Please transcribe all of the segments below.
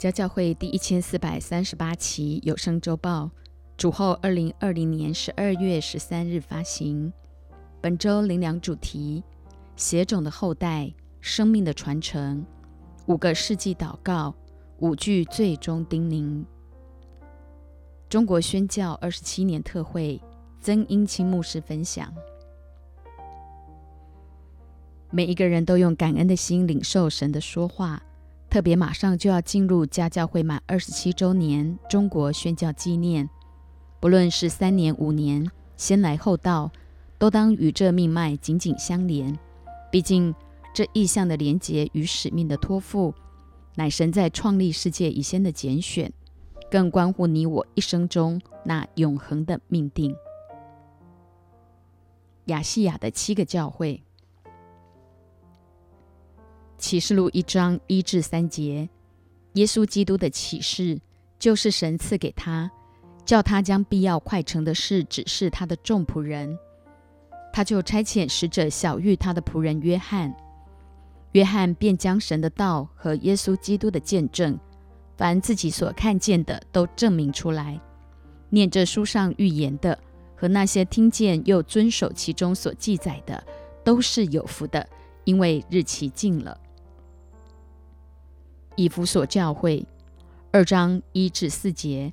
家教会第一千四百三十八期有声周报，主后二零二零年十二月十三日发行。本周灵粮主题：血种的后代，生命的传承。五个世纪祷告，五句最终叮咛。中国宣教二十七年特会，曾英清牧师分享。每一个人都用感恩的心领受神的说话，特别马上就要进入家教会满二十七周年中国宣教纪念。不论是三年五年，先来后到，都当与这命脉紧紧相连。毕竟这意象的连结与使命的托付，乃神在创立世界以先的拣选，更关乎你我一生中那永恒的命定。亚细亚的七个教会。启示录一章一至三节，耶稣基督的启示就是神赐给他，叫他将必要快成的事指示他的众仆人。他就差遣使者小谕他的仆人约翰，约翰便将神的道和耶稣基督的见证，凡自己所看见的都证明出来。念这书上预言的和那些听见又遵守其中所记载的，都是有福的，因为日期近了。以弗所教会二章一至四节，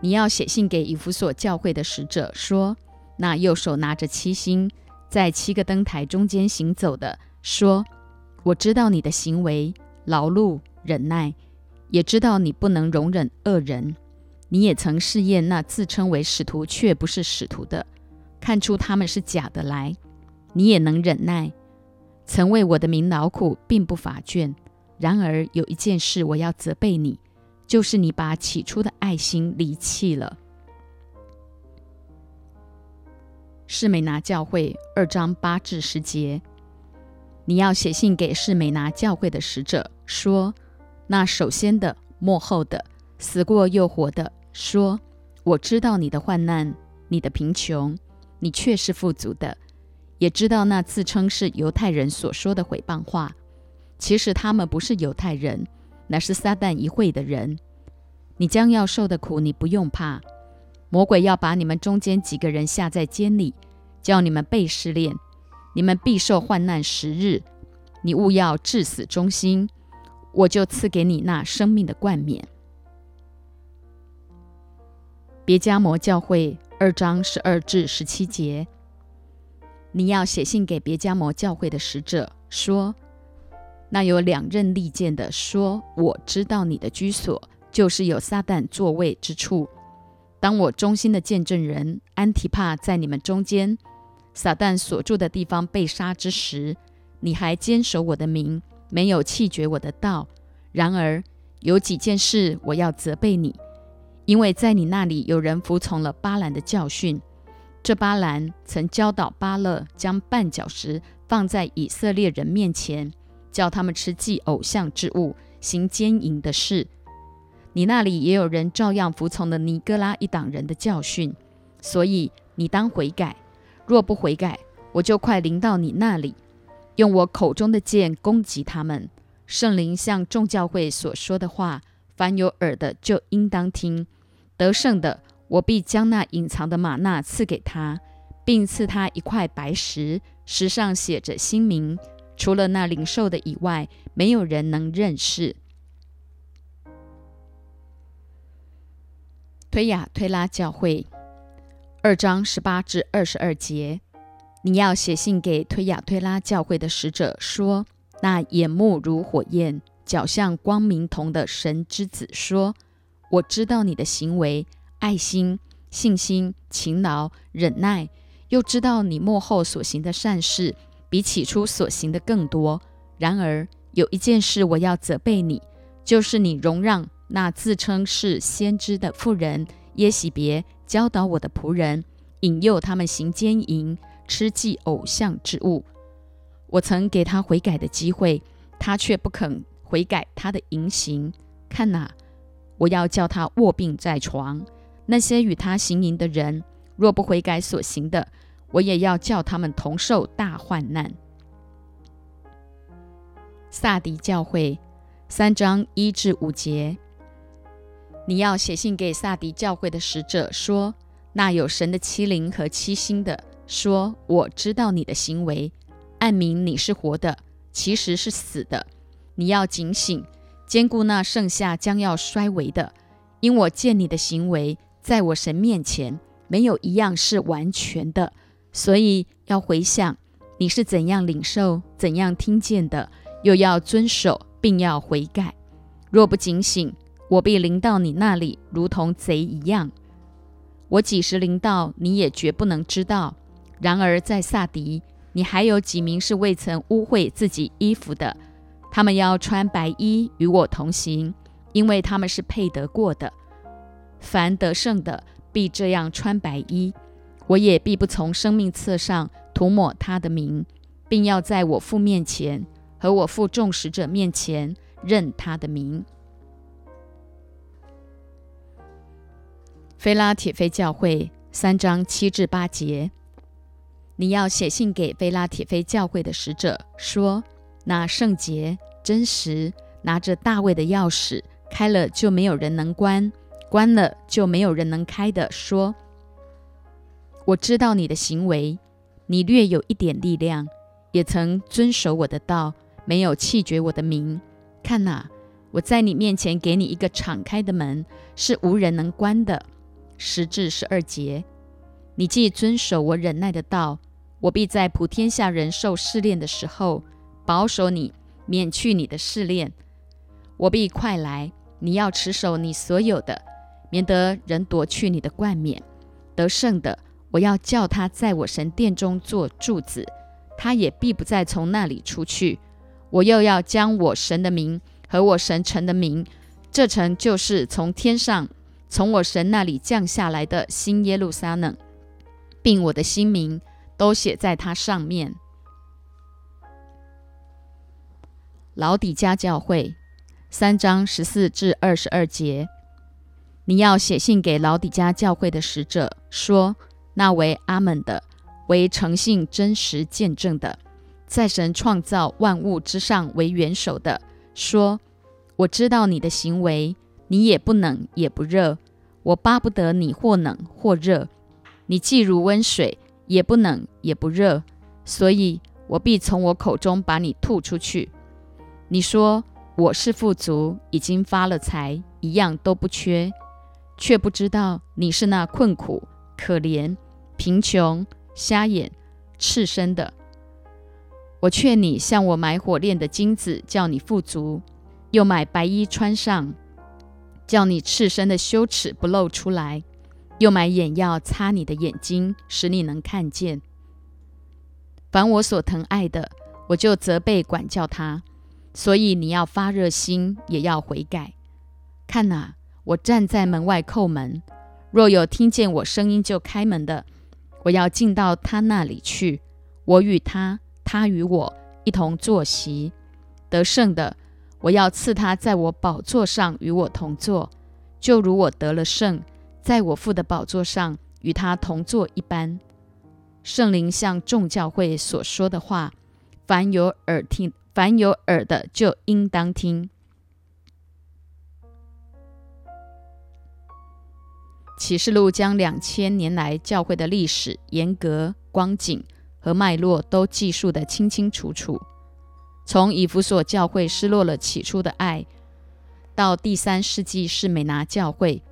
你要写信给以弗所教会的使者说：那右手拿着七星，在七个灯台中间行走的，说：我知道你的行为劳碌忍耐，也知道你不能容忍恶人。你也曾试验那自称为使徒却不是使徒的，看出他们是假的来。你也能忍耐，曾为我的名劳苦，并不乏倦。然而有一件事我要责备你，就是你把起初的爱心离弃了。士美拿教会二章八至十节，你要写信给士美拿教会的使者说：那首先的、幕后的、死过又活的，说：我知道你的患难、你的贫穷，你却是富足的；也知道那自称是犹太人所说的毁谤话。其实他们不是犹太人，乃是撒旦一会的人。你将要受的苦，你不用怕。魔鬼要把你们中间几个人下在监里，叫你们被试炼，你们必受患难十日。你务要至死忠心，我就赐给你那生命的冠冕。别加摩教会二章十二至十七节，你要写信给别加摩教会的使者说。那有两刃利剑的说：“我知道你的居所就是有撒旦座位之处。当我忠心的见证人安提帕在你们中间，撒旦所住的地方被杀之时，你还坚守我的名，没有弃绝我的道。然而有几件事我要责备你，因为在你那里有人服从了巴兰的教训。这巴兰曾教导巴勒将绊脚石放在以色列人面前。”叫他们吃祭偶像之物，行奸淫的事。你那里也有人照样服从了尼哥拉一党人的教训，所以你当悔改。若不悔改，我就快临到你那里，用我口中的剑攻击他们。圣灵向众教会所说的话，凡有耳的就应当听。得胜的，我必将那隐藏的玛纳赐给他，并赐他一块白石，石上写着新名。除了那领受的以外，没有人能认识。推雅推拉教会二章十八至二十二节，你要写信给推雅推拉教会的使者说：那眼目如火焰、脚像光明铜的神之子说：我知道你的行为、爱心、信心、勤劳、忍耐，又知道你幕后所行的善事。比起初所行的更多。然而有一件事我要责备你，就是你容让那自称是先知的妇人耶喜别教导我的仆人，引诱他们行奸淫，吃祭偶像之物。我曾给他悔改的机会，他却不肯悔改他的淫行。看哪，我要叫他卧病在床。那些与他行淫的人，若不悔改所行的，我也要叫他们同受大患难。萨迪教会三章一至五节。你要写信给萨迪教会的使者说：那有神的欺凌和欺心的说，我知道你的行为，暗明你是活的，其实是死的。你要警醒，兼顾那剩下将要衰微的，因我见你的行为，在我神面前没有一样是完全的，所以要回想你是怎样领受、怎样听见的，又要遵守，并要悔改。若不警醒，我必临到你那里，如同贼一样。我几时临到，你也绝不能知道。然而在萨迪，你还有几名是未曾污秽自己衣服的，他们要穿白衣与我同行，因为他们是配得过的。凡得胜的，必这样穿白衣。我也必不从生命册上涂抹他的名，并要在我父面前和我父众使者面前认他的名。菲拉铁菲教会三章七至八节，你要写信给菲拉铁菲教会的使者说：那圣洁、真实，拿着大卫的钥匙，开了就没有人能关，关了就没有人能开的说：我知道你的行为，你略有一点力量，也曾遵守我的道，没有弃绝我的名。看哪，我在你面前给你一个敞开的门，是无人能关的。十至十二节，你既遵守我忍耐的道，我必在普天下人受试炼的时候，保守你，免去你的试炼。我必快来，你要持守你所有的，免得人夺去你的冠冕。得胜的，我要叫他在我神殿中做柱子，他也必不再从那里出去。我又要将我神的名和我神城的名，这城就是从天上。从我神那里降下来的新耶路撒冷，并我的新名都写在它上面。老底家教会三章十四至二十二节，你要写信给老底家教会的使者，说：那为阿门的，为诚信真实见证的，在神创造万物之上为元首的，说：我知道你的行为。你也不冷也不热，我巴不得你或冷或热。你既如温水，也不冷也不热，所以我必从我口中把你吐出去。你说我是富足，已经发了财，一样都不缺，却不知道你是那困苦、可怜、贫穷、瞎眼、赤身的。我劝你向我买火炼的金子，叫你富足；又买白衣穿上。叫你赤身的羞耻不露出来，又买眼药擦你的眼睛，使你能看见。凡我所疼爱的，我就责备管教他。所以你要发热心，也要悔改。看哪，我站在门外叩门，若有听见我声音就开门的，我要进到他那里去，我与他，他与我一同坐席。得胜的。我要赐他在我宝座上与我同坐，就如我得了胜，在我父的宝座上与他同坐一般。圣灵向众教会所说的话，凡有耳听，凡有耳的就应当听。启示录将两千年来教会的历史、严格、光景和脉络都记述得清清楚楚。从以弗所教会失落了起初的爱，到第三世纪是美拿教会，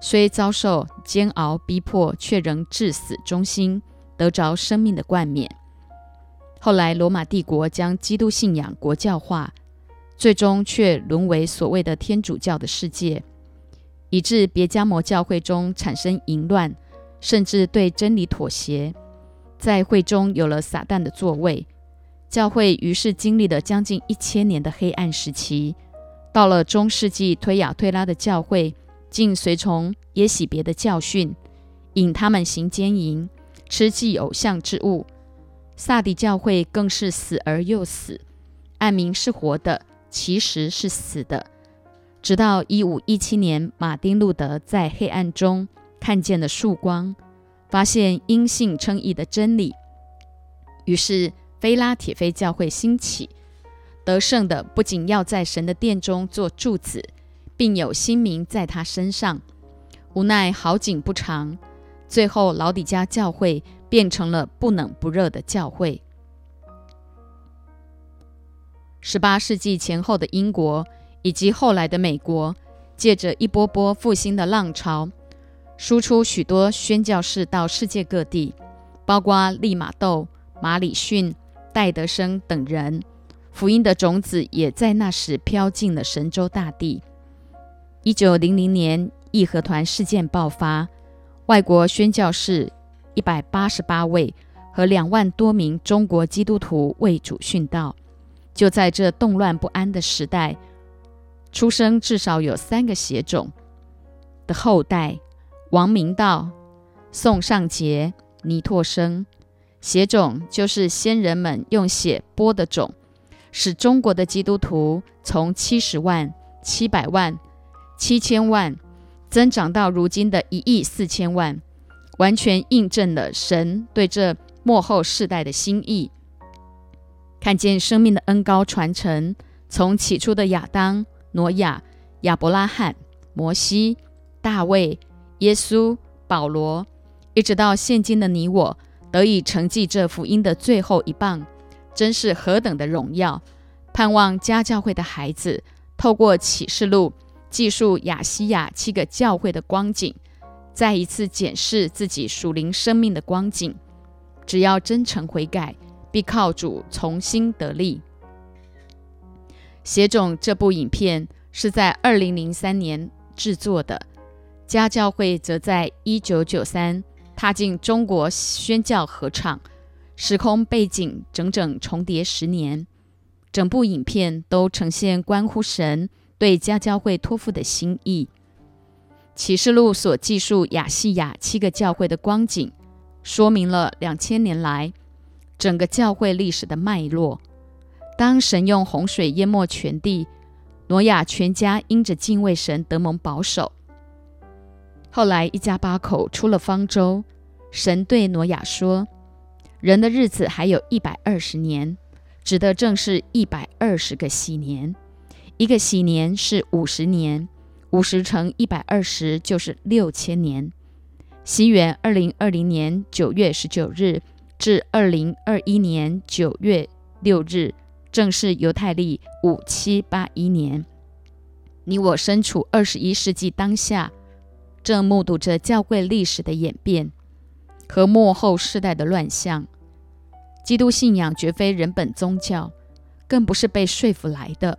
虽遭受煎熬逼迫，却仍至死忠心，得着生命的冠冕。后来罗马帝国将基督信仰国教化，最终却沦为所谓的天主教的世界，以致别加摩教会中产生淫乱，甚至对真理妥协，在会中有了撒旦的座位。教会于是经历了将近一千年的黑暗时期，到了中世纪，推雅推拉的教会竟随从耶喜别的教训，引他们行奸淫，吃祭偶像之物。萨底教会更是死而又死，暗明是活的，其实是死的。直到一五一七年，马丁路德在黑暗中看见了曙光，发现因信称义的真理，于是。菲拉铁菲教会兴起，得胜的不仅要在神的殿中做柱子，并有新名在他身上。无奈好景不长，最后老底家教会变成了不冷不热的教会。十八世纪前后的英国以及后来的美国，借着一波波复兴的浪潮，输出许多宣教士到世界各地，包括利玛窦、马里逊、戴德生等人。福音的种子也在那时飘进了神州大地。一九零零年，义和团事件爆发，外国宣教士一百八十八位和两万多名中国基督徒为主殉道。就在这动乱不安的时代，出生至少有三个血种的后代：王明道、宋尚杰、倪拓生。血种就是先人们用血播的种。使中国的基督徒从七十万、七百万、七千万增长到如今的一亿四千万，完全印证了神对这末后世代的心意。看见生命的恩高传承，从起初的亚当、挪亚、亚伯拉罕、摩西、大卫、耶稣、保罗，一直到现今的你我，得以承继这福音的最后一棒。真是何等的荣耀！盼望家教会的孩子透过启示录记述亚西亚七个教会的光景，再一次检视自己属灵生命的光景。只要真诚悔改，必靠主重新得力。写种这部影片是在二零零三年制作的，家教会则在一九九三踏进中国宣教合唱。时空背景整整重叠十年，整部影片都呈现关乎神对家教会托付的心意。启示录所记述亚细亚七个教会的光景，说明了两千年来整个教会历史的脉络。当神用洪水淹没全地，挪亚全家因着敬畏神得蒙保守。后来一家八口出了方舟，神对挪亚说。人的日子还有一百二十年，指的正是一百二十个喜年。一个喜年是五十年，五十乘一百二十就是六千年。西元二零二零年九月十九日至二零二一年九月六日，正是犹太历五七八一年。你我身处二十一世纪当下，正目睹着教会历史的演变和末后世代的乱象。基督信仰绝非人本宗教，更不是被说服来的。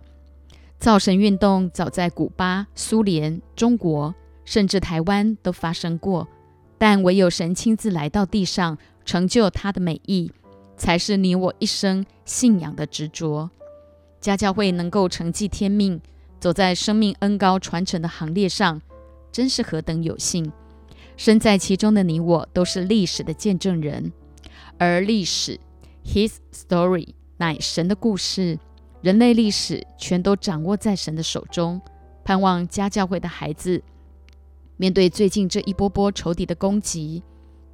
造神运动早在古巴、苏联、中国，甚至台湾都发生过，但唯有神亲自来到地上，成就他的美意，才是你我一生信仰的执着。家教会能够承继天命，走在生命恩高传承的行列上，真是何等有幸！身在其中的你我，都是历史的见证人，而历史。His story 乃神的故事，人类历史全都掌握在神的手中。盼望家教会的孩子，面对最近这一波波仇敌的攻击，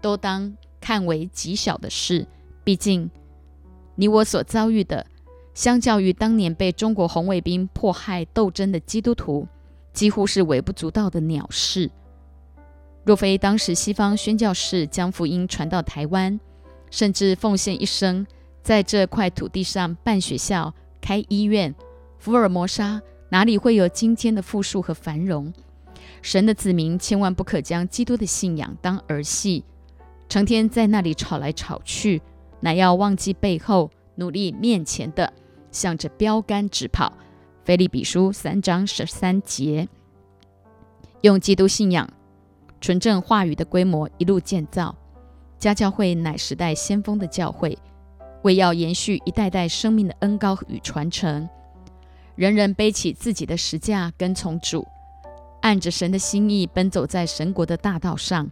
都当看为极小的事。毕竟，你我所遭遇的，相较于当年被中国红卫兵迫害斗争的基督徒，几乎是微不足道的鸟事。若非当时西方宣教士将福音传到台湾，甚至奉献一生，在这块土地上办学校、开医院，福尔摩沙哪里会有今天的富庶和繁荣？神的子民千万不可将基督的信仰当儿戏，成天在那里吵来吵去，乃要忘记背后，努力面前的，向着标杆直跑。腓利比书三章十三节，用基督信仰、纯正话语的规模一路建造。家教会乃时代先锋的教会，为要延续一代代生命的恩高与传承，人人背起自己的石架，跟从主，按着神的心意奔走在神国的大道上，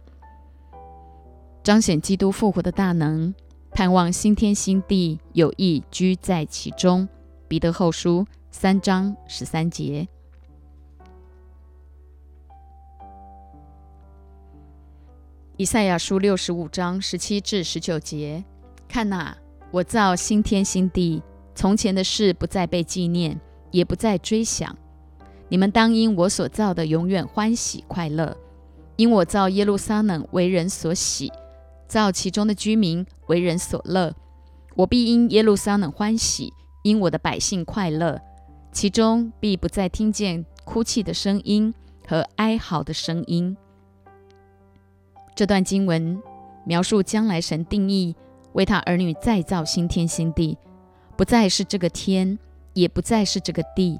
彰显基督复活的大能，盼望新天新地有意居在其中。彼得后书三章十三节。以赛亚书六十五章十七至十九节：看哪，我造新天新地，从前的事不再被纪念，也不再追想。你们当因我所造的永远欢喜快乐，因我造耶路撒冷为人所喜，造其中的居民为人所乐。我必因耶路撒冷欢喜，因我的百姓快乐，其中必不再听见哭泣的声音和哀嚎的声音。这段经文描述将来神定义为他儿女再造新天新地，不再是这个天，也不再是这个地。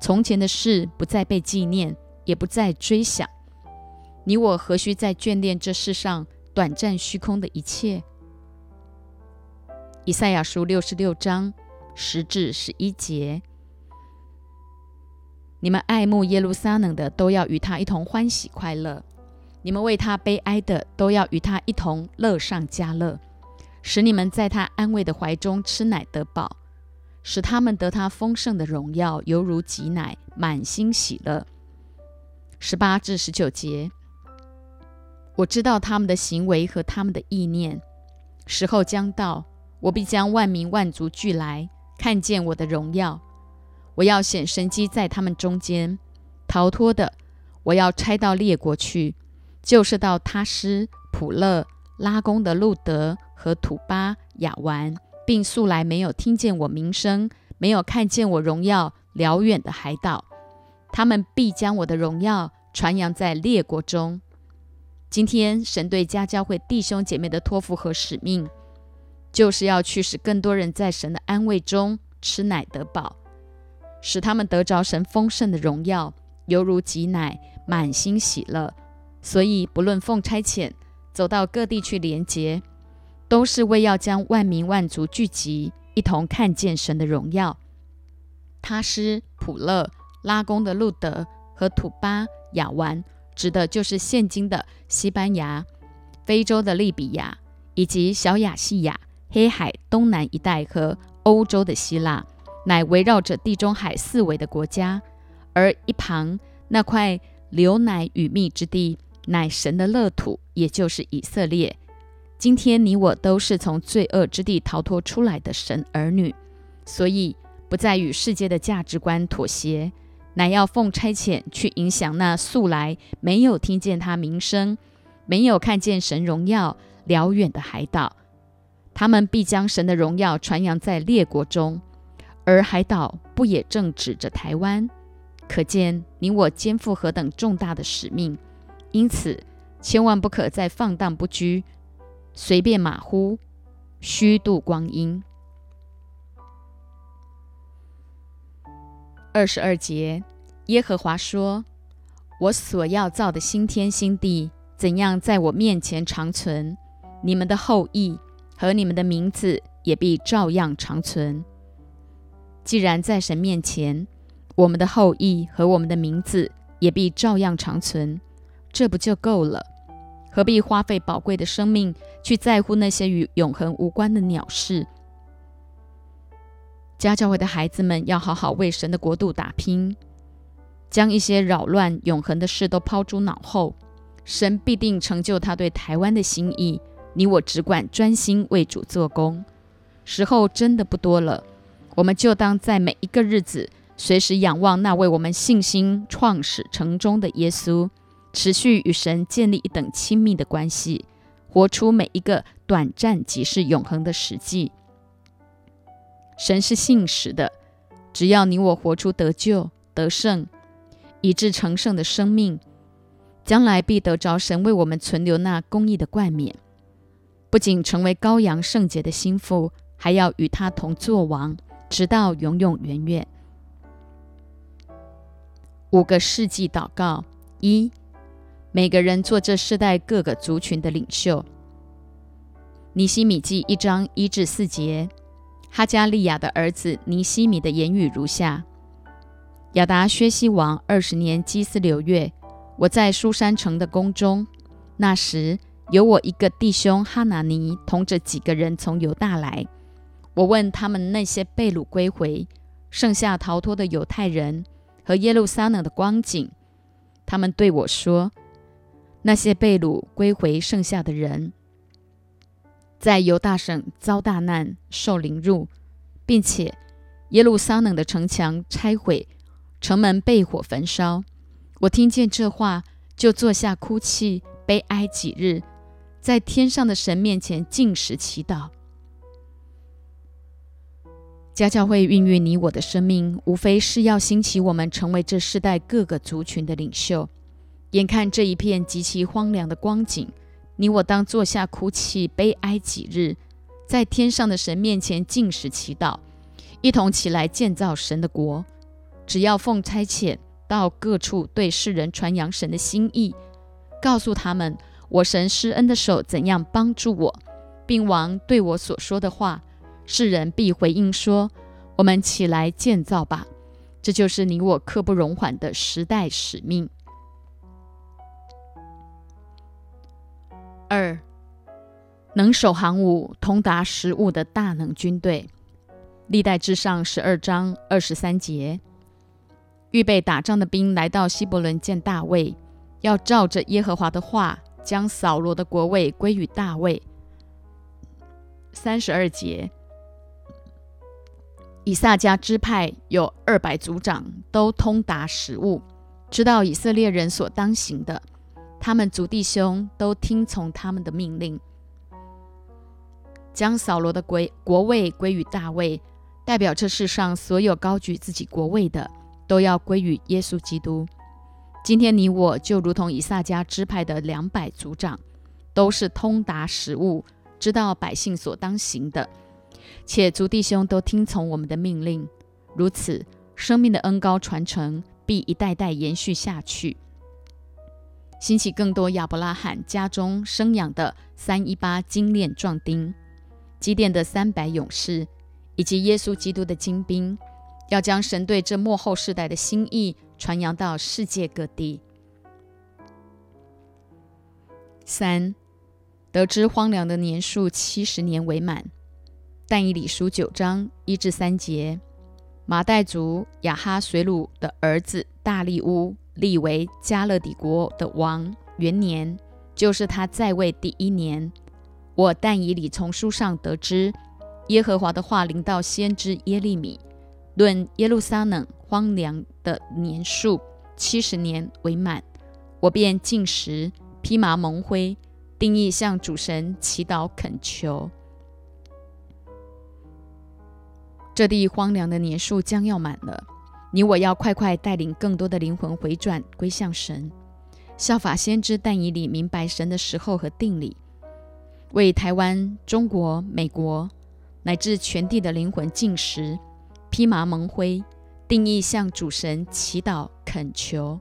从前的事不再被纪念，也不再追想。你我何须再眷恋这世上短暂虚空的一切？以赛亚书六十六章十至十一节：你们爱慕耶路撒冷的，都要与他一同欢喜快乐；你们为他悲哀的，都要与他一同乐上加乐，使你们在他安慰的怀中吃奶得饱。使他们得他丰盛的荣耀，犹如挤奶，满心喜乐。十八至十九节，我知道他们的行为和他们的意念。时候将到，我必将万民万族聚来，看见我的荣耀。我要显神机在他们中间。逃脱的，我要拆到列国去，就是到他施、普勒、拉宫的路德和土巴、亚完。并素来没有听见我名声，没有看见我荣耀辽远的海岛，他们必将我的荣耀传扬在列国中。今天神对家教会弟兄姐妹的托付和使命，就是要去使更多人在神的安慰中吃奶得饱，使他们得着神丰盛的荣耀，犹如挤奶，满心喜乐。所以不论奉差遣走到各地去连结。都是为要将万民万族聚集，一同看见神的荣耀。他师、普勒、拉宫的路德和土巴、亚湾，指的就是现今的西班牙、非洲的利比亚，以及小亚细亚、黑海东南一带和欧洲的希腊，乃围绕着地中海四围的国家。而一旁那块流奶与蜜之地，乃神的乐土，也就是以色列。今天你我都是从罪恶之地逃脱出来的神儿女，所以不再与世界的价值观妥协，乃要奉差遣去影响那素来没有听见他名声、没有看见神荣耀辽远的海岛。他们必将神的荣耀传扬在列国中，而海岛不也正指着台湾？可见你我肩负何等重大的使命。因此，千万不可再放荡不拘。随便马虎，虚度光阴。二十二节，耶和华说：“我所要造的新天新地，怎样在我面前长存？你们的后裔和你们的名字也必照样长存。既然在神面前，我们的后裔和我们的名字也必照样长存，这不就够了？”何必花费宝贵的生命去在乎那些与永恒无关的鸟事？家教会的孩子们要好好为神的国度打拼，将一些扰乱永恒的事都抛诸脑后。神必定成就他对台湾的心意。你我只管专心为主做工。时候真的不多了，我们就当在每一个日子，随时仰望那为我们信心创始成终的耶稣。持续与神建立一等亲密的关系，活出每一个短暂即是永恒的实际。神是信实的，只要你我活出得救、得胜，以致成圣的生命，将来必得着神为我们存留那公义的冠冕，不仅成为羔羊圣洁的心腹，还要与他同作王，直到永永远远。五个世纪祷告一。每个人做这世代各个族群的领袖。尼西米记一章一至四节，哈加利亚的儿子尼西米的言语如下：亚达薛西王二十年基斯流月，我在苏山城的宫中，那时有我一个弟兄哈拿尼同着几个人从犹大来。我问他们那些被掳归回、剩下逃脱的犹太人和耶路撒冷的光景，他们对我说。那些被掳归回剩下的人，在犹大省遭大难、受凌辱，并且耶路撒冷的城墙拆毁，城门被火焚烧。我听见这话，就坐下哭泣，悲哀几日，在天上的神面前进食祈祷。家教会孕育你我的生命，无非是要兴起我们成为这世代各个族群的领袖。眼看这一片极其荒凉的光景，你我当坐下哭泣悲哀几日，在天上的神面前进食祈祷，一同起来建造神的国。只要奉差遣到各处对世人传扬神的心意，告诉他们我神施恩的手怎样帮助我，并王对我所说的话。世人必回应说：“我们起来建造吧！”这就是你我刻不容缓的时代使命。二，能守行武、通达时务的大能军队。历代至上十二章二十三节，预备打仗的兵来到希伯伦见大卫，要照着耶和华的话，将扫罗的国位归于大卫。三十二节。以撒家支派有二百族长，都通达时务，知道以色列人所当行的。他们族弟兄都听从他们的命令，将扫罗的归国位归于大卫，代表这世上所有高举自己国位的，都要归于耶稣基督。今天你我就如同以撒家支派的两百族长，都是通达时务，知道百姓所当行的。且族弟兄都听从我们的命令，如此生命的恩高传承必一代代延续下去，兴起更多亚伯拉罕家中生养的三一八精炼壮丁，基甸的三百勇士，以及耶稣基督的精兵，要将神对这幕后世代的心意传扬到世界各地。三，得知荒凉的年数七十年为满。但以理书九章一至三节，马代族亚哈水鲁的儿子大利乌立为加勒底国的王元年，就是他在位第一年。我但以理从书上得知，耶和华的话临到先知耶利米，论耶路撒冷荒凉的年数七十年为满。我便进食披麻蒙灰，定义向主神祈祷恳求。这地荒凉的年数将要满了，你我要快快带领更多的灵魂回转归向神，效法先知但以理明白神的时候和定理，为台湾、中国、美国乃至全地的灵魂进食，披麻蒙灰，定义向主神祈祷恳求。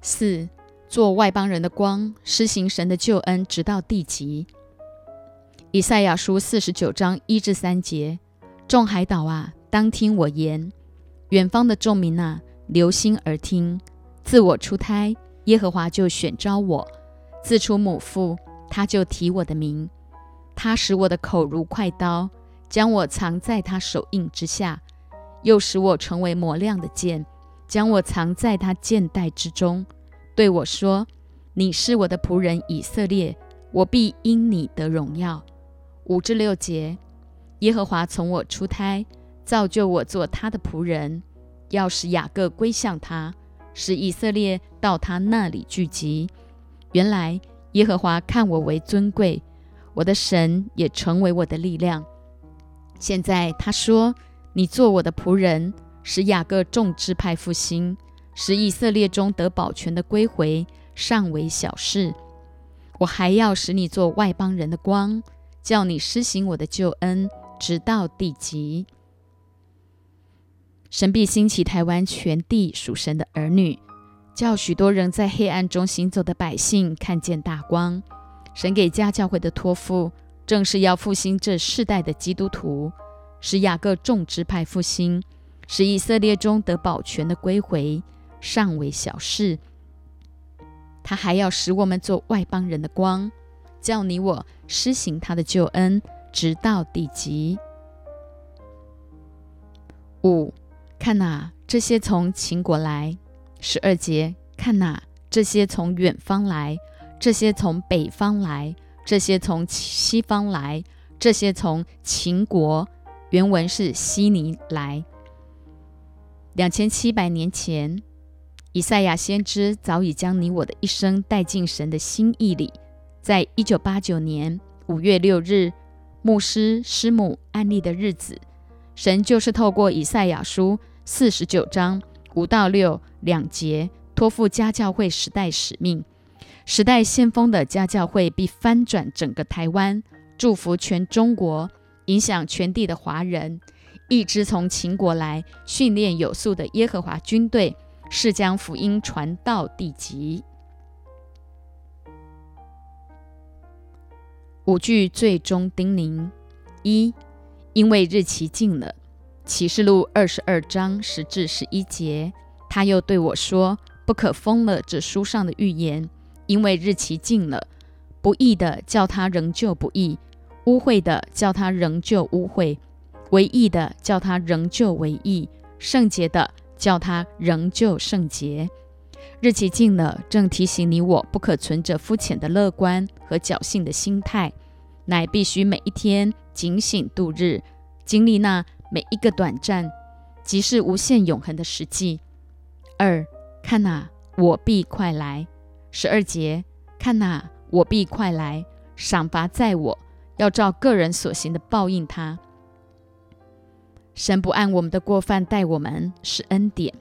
四，做外邦人的光，施行神的救恩，直到地极。以赛亚书四十九章一至三节：众海岛啊，当听我言；远方的众民啊，留心而听。自我出胎，耶和华就选召我；自出母腹，他就提我的名。他使我的口如快刀，将我藏在他手印之下；又使我成为磨亮的剑，将我藏在他剑带之中。对我说：“你是我的仆人以色列，我必因你得荣耀。”五至六节，耶和华从我出胎，造就我做他的仆人，要使雅各归向他，使以色列到他那里聚集。原来耶和华看我为尊贵，我的神也成为我的力量。现在他说：“你做我的仆人，使雅各众支派复兴，使以色列中得保全的归回，尚为小事。我还要使你做外邦人的光。”叫你施行我的救恩，直到地极。神必兴起台湾全地属神的儿女，叫许多人在黑暗中行走的百姓看见大光。神给家教会的托付，正是要复兴这世代的基督徒，使雅各众支派复兴，使以色列中得保全的归回，尚为小事。他还要使我们做外邦人的光。叫你我施行他的救恩，直到地极。五，看哪，这些从秦国来；十二节，看哪，这些从远方来，这些从北方来，这些从西方来，这些从秦国原文是悉尼来。两千七百年前，以赛亚先知早已将你我的一生带进神的心意里。在一九八九年五月六日，牧师师母安利的日子，神就是透过以赛亚书四十九章五到六两节，托付家教会时代使命。时代先锋的家教会必翻转整个台湾，祝福全中国，影响全地的华人。一支从秦国来训练有素的耶和华军队，是将福音传到地极。五句最终叮咛：一，因为日期近了，启示录二十二章十至十一节，他又对我说：“不可封了这书上的预言。”因为日期近了，不义的叫他仍旧不义，污秽的叫他仍旧污秽，为义的叫他仍旧为义，圣洁的叫他仍旧圣洁。日期近了，正提醒你我不可存着肤浅的乐观和侥幸的心态，乃必须每一天警醒度日，经历那每一个短暂，即是无限永恒的实际。二，看哪，我必快来。十二节，看哪，我必快来，赏罚在我，要照个人所行的报应他。神不按我们的过犯待我们是恩典，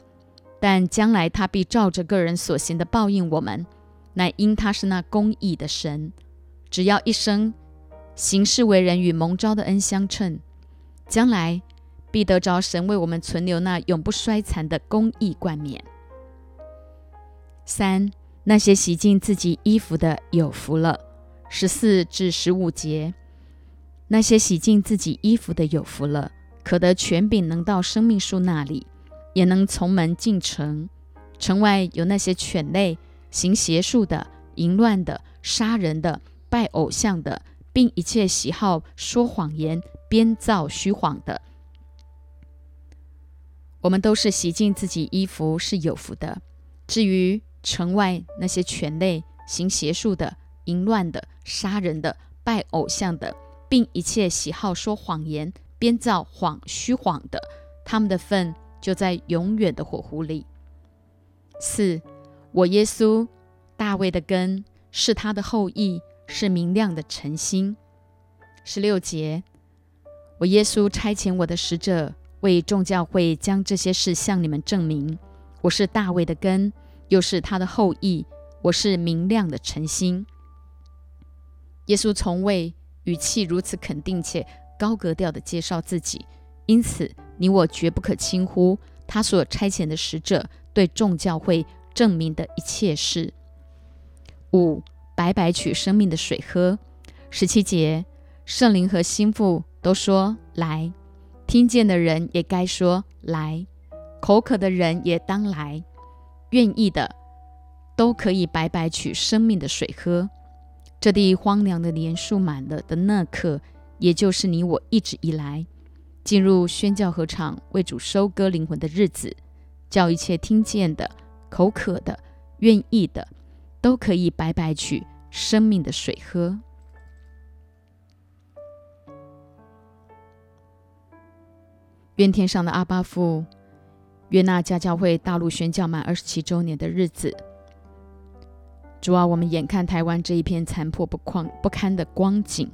但将来他必照着个人所行的报应我们，乃因他是那公义的神。只要一生行事为人与蒙召的恩相称，将来必得着神为我们存留那永不衰残的公义冠冕。三。那些洗净自己衣服的有福了。十四至十五节，那些洗净自己衣服的有福了，可得权柄，能到生命树那里，也能从门进城。城外有那些犬类、行邪术的、淫乱的、杀人的、拜偶像的，并一切喜好说谎言、编造虚谎的。我们都是洗净自己衣服是有福的。至于，城外那些犬类、行邪术的、淫乱的、杀人的、拜偶像的，并一切喜好说谎言、编造谎虚谎的，他们的份就在永远的火湖里。四，我耶稣，大卫的根是他的后裔，是明亮的晨星。十六节，我耶稣差遣我的使者，为众教会将这些事向你们证明。我是大卫的根。又是他的后裔，我是明亮的晨星。耶稣从未语气如此肯定且高格调地介绍自己，因此你我绝不可轻忽他所差遣的使者对众教会证明的一切事。五白白取生命的水喝。十七节，圣灵和心腹都说来，听见的人也该说来，口渴的人也当来。愿意的都可以白白取生命的水喝。这地荒凉的年树满了的那刻，也就是你我一直以来进入宣教合场为主收割灵魂的日子，叫一切听见的、口渴的、愿意的，都可以白白取生命的水喝。愿天上的阿巴父。约纳家教会大陆宣教满二十七周年的日子，主啊，我们眼看台湾这一片残破不堪不堪的光景，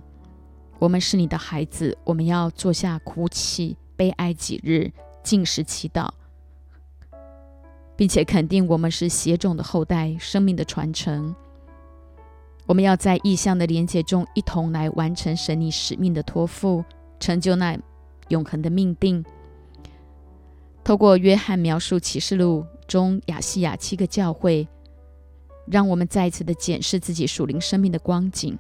我们是你的孩子，我们要坐下哭泣、悲哀几日，进食祈祷，并且肯定我们是血种的后代，生命的传承。我们要在异象的连结中，一同来完成神你使命的托付，成就那永恒的命定。透过约翰描述启示录中亚细亚七个教会，让我们再一次的检视自己属灵生命的光景，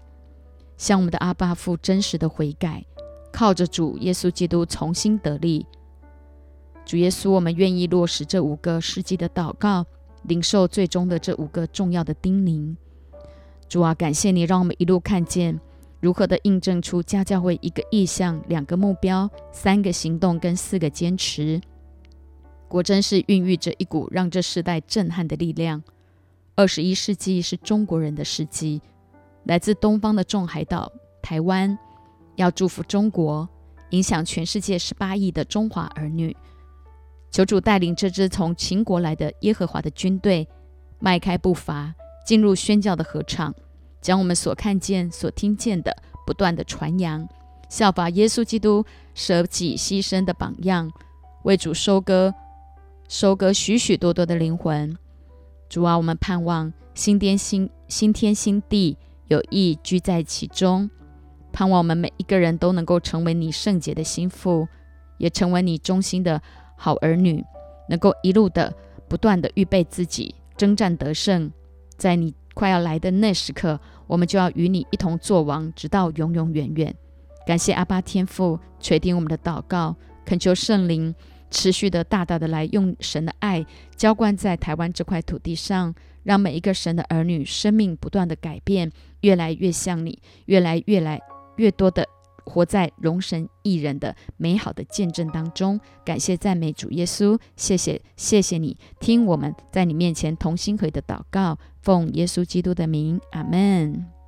向我们的阿爸父真实的悔改，靠着主耶稣基督重新得力。主耶稣，我们愿意落实这五个世纪的祷告，领受最终的这五个重要的叮咛。主啊，感谢你让我们一路看见如何的印证出家教会一个意向、两个目标、三个行动跟四个坚持。果真是孕育着一股让这世代震撼的力量。二十一世纪是中国人的世纪，来自东方的众海岛台湾，要祝福中国，影响全世界十八亿的中华儿女。求主带领这支从秦国来的耶和华的军队，迈开步伐，进入宣教的合唱，将我们所看见、所听见的不断的传扬，效法耶稣基督舍己牺牲的榜样，为主收割、收割许许多多的灵魂。主啊，我们盼望新天新新天新地有意居在其中。盼望我们每一个人都能够成为你圣洁的心腹，也成为你忠心的好儿女，能够一路的不断的预备自己，征战得胜。在你快要来的那时刻，我们就要与你一同作王，直到永永远远。感谢阿巴天父垂听我们的祷告，恳求圣灵持续的大大的来用神的爱浇灌在台湾这块土地上，让每一个神的儿女生命不断的改变，越来越像你，越来越来。越多的活在荣神一人的美好的见证当中，感谢赞美主耶稣，谢谢谢谢你听我们在你面前同心合意的祷告，奉耶稣基督的名，阿门。